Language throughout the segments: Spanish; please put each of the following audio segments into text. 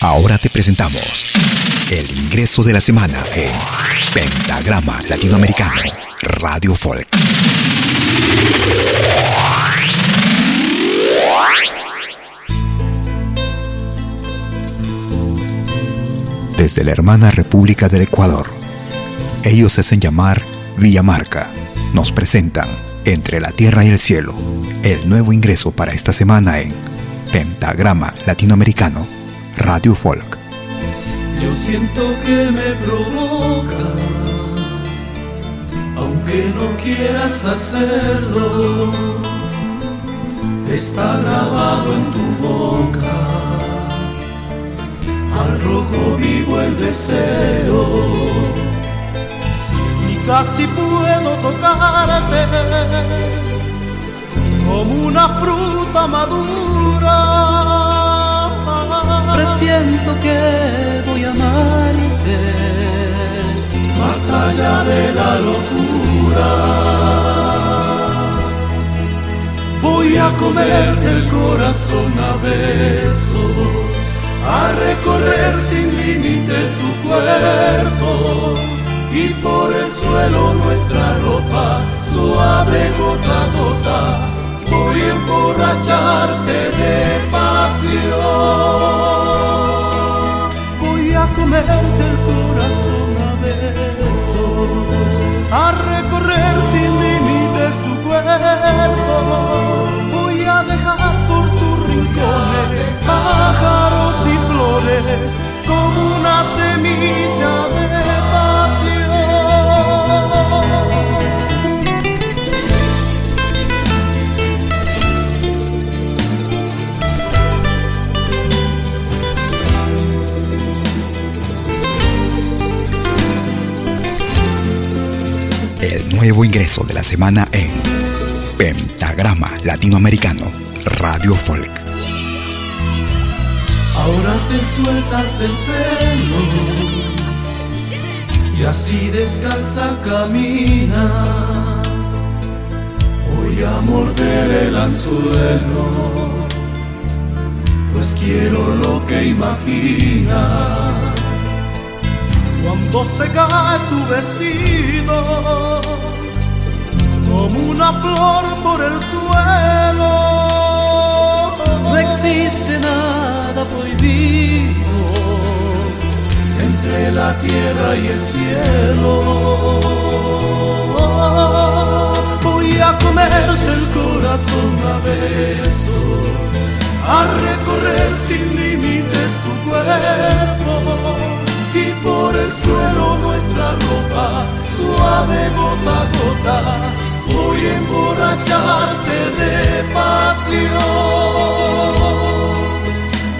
Ahora te presentamos el ingreso de la semana en Pentagrama Latinoamericano Radio Folk. Desde la hermana República del Ecuador, ellos se hacen llamar Villamarca. Nos presentan Entre la Tierra y el Cielo, el nuevo ingreso para esta semana en Pentagrama Latinoamericano Radio Folk. Yo siento que me provoca, aunque no quieras hacerlo, está grabado en tu boca, al rojo vivo el deseo, y casi puedo tocarte como una fruta madura presiento que voy a amarte más allá de la locura. Voy a comerte el corazón a besos, a recorrer sin límites su cuerpo y por el suelo nuestra ropa suave gota a gota voy a emborracharte Comerte el corazón a besos, a recorrer sin límites tu cuerpo. Voy a dejar por tus rincones pájaros y flores como una semilla nuevo ingreso de la semana en Pentagrama Latinoamericano Radio Folk. Ahora te sueltas el pelo y así descalza caminas. Voy a morder el anzuelo, pues quiero lo que imaginas. Cuando se cae tu vestido como una flor por el suelo. No existe nada prohibido entre la tierra y el cielo. Voy a comerte el corazón a besos, a recorrer sin límites tu cuerpo suave gota a gota voy a emborracharte de pasión.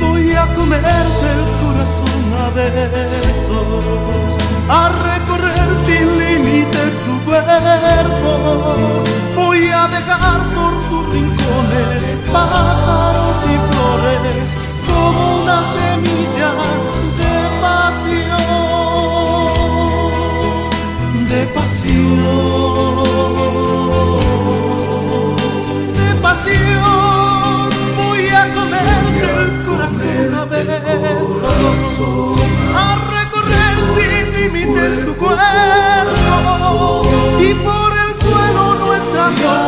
Voy a comerte el corazón a besos a recorrer sin límites tu cuerpo. Voy a dejar por tus rincones pájaros y flores como una semilla de pasión. Voy a comerte el corazón a besos, a recorrer sin límites tu cuerpo y por el suelo nuestra ropa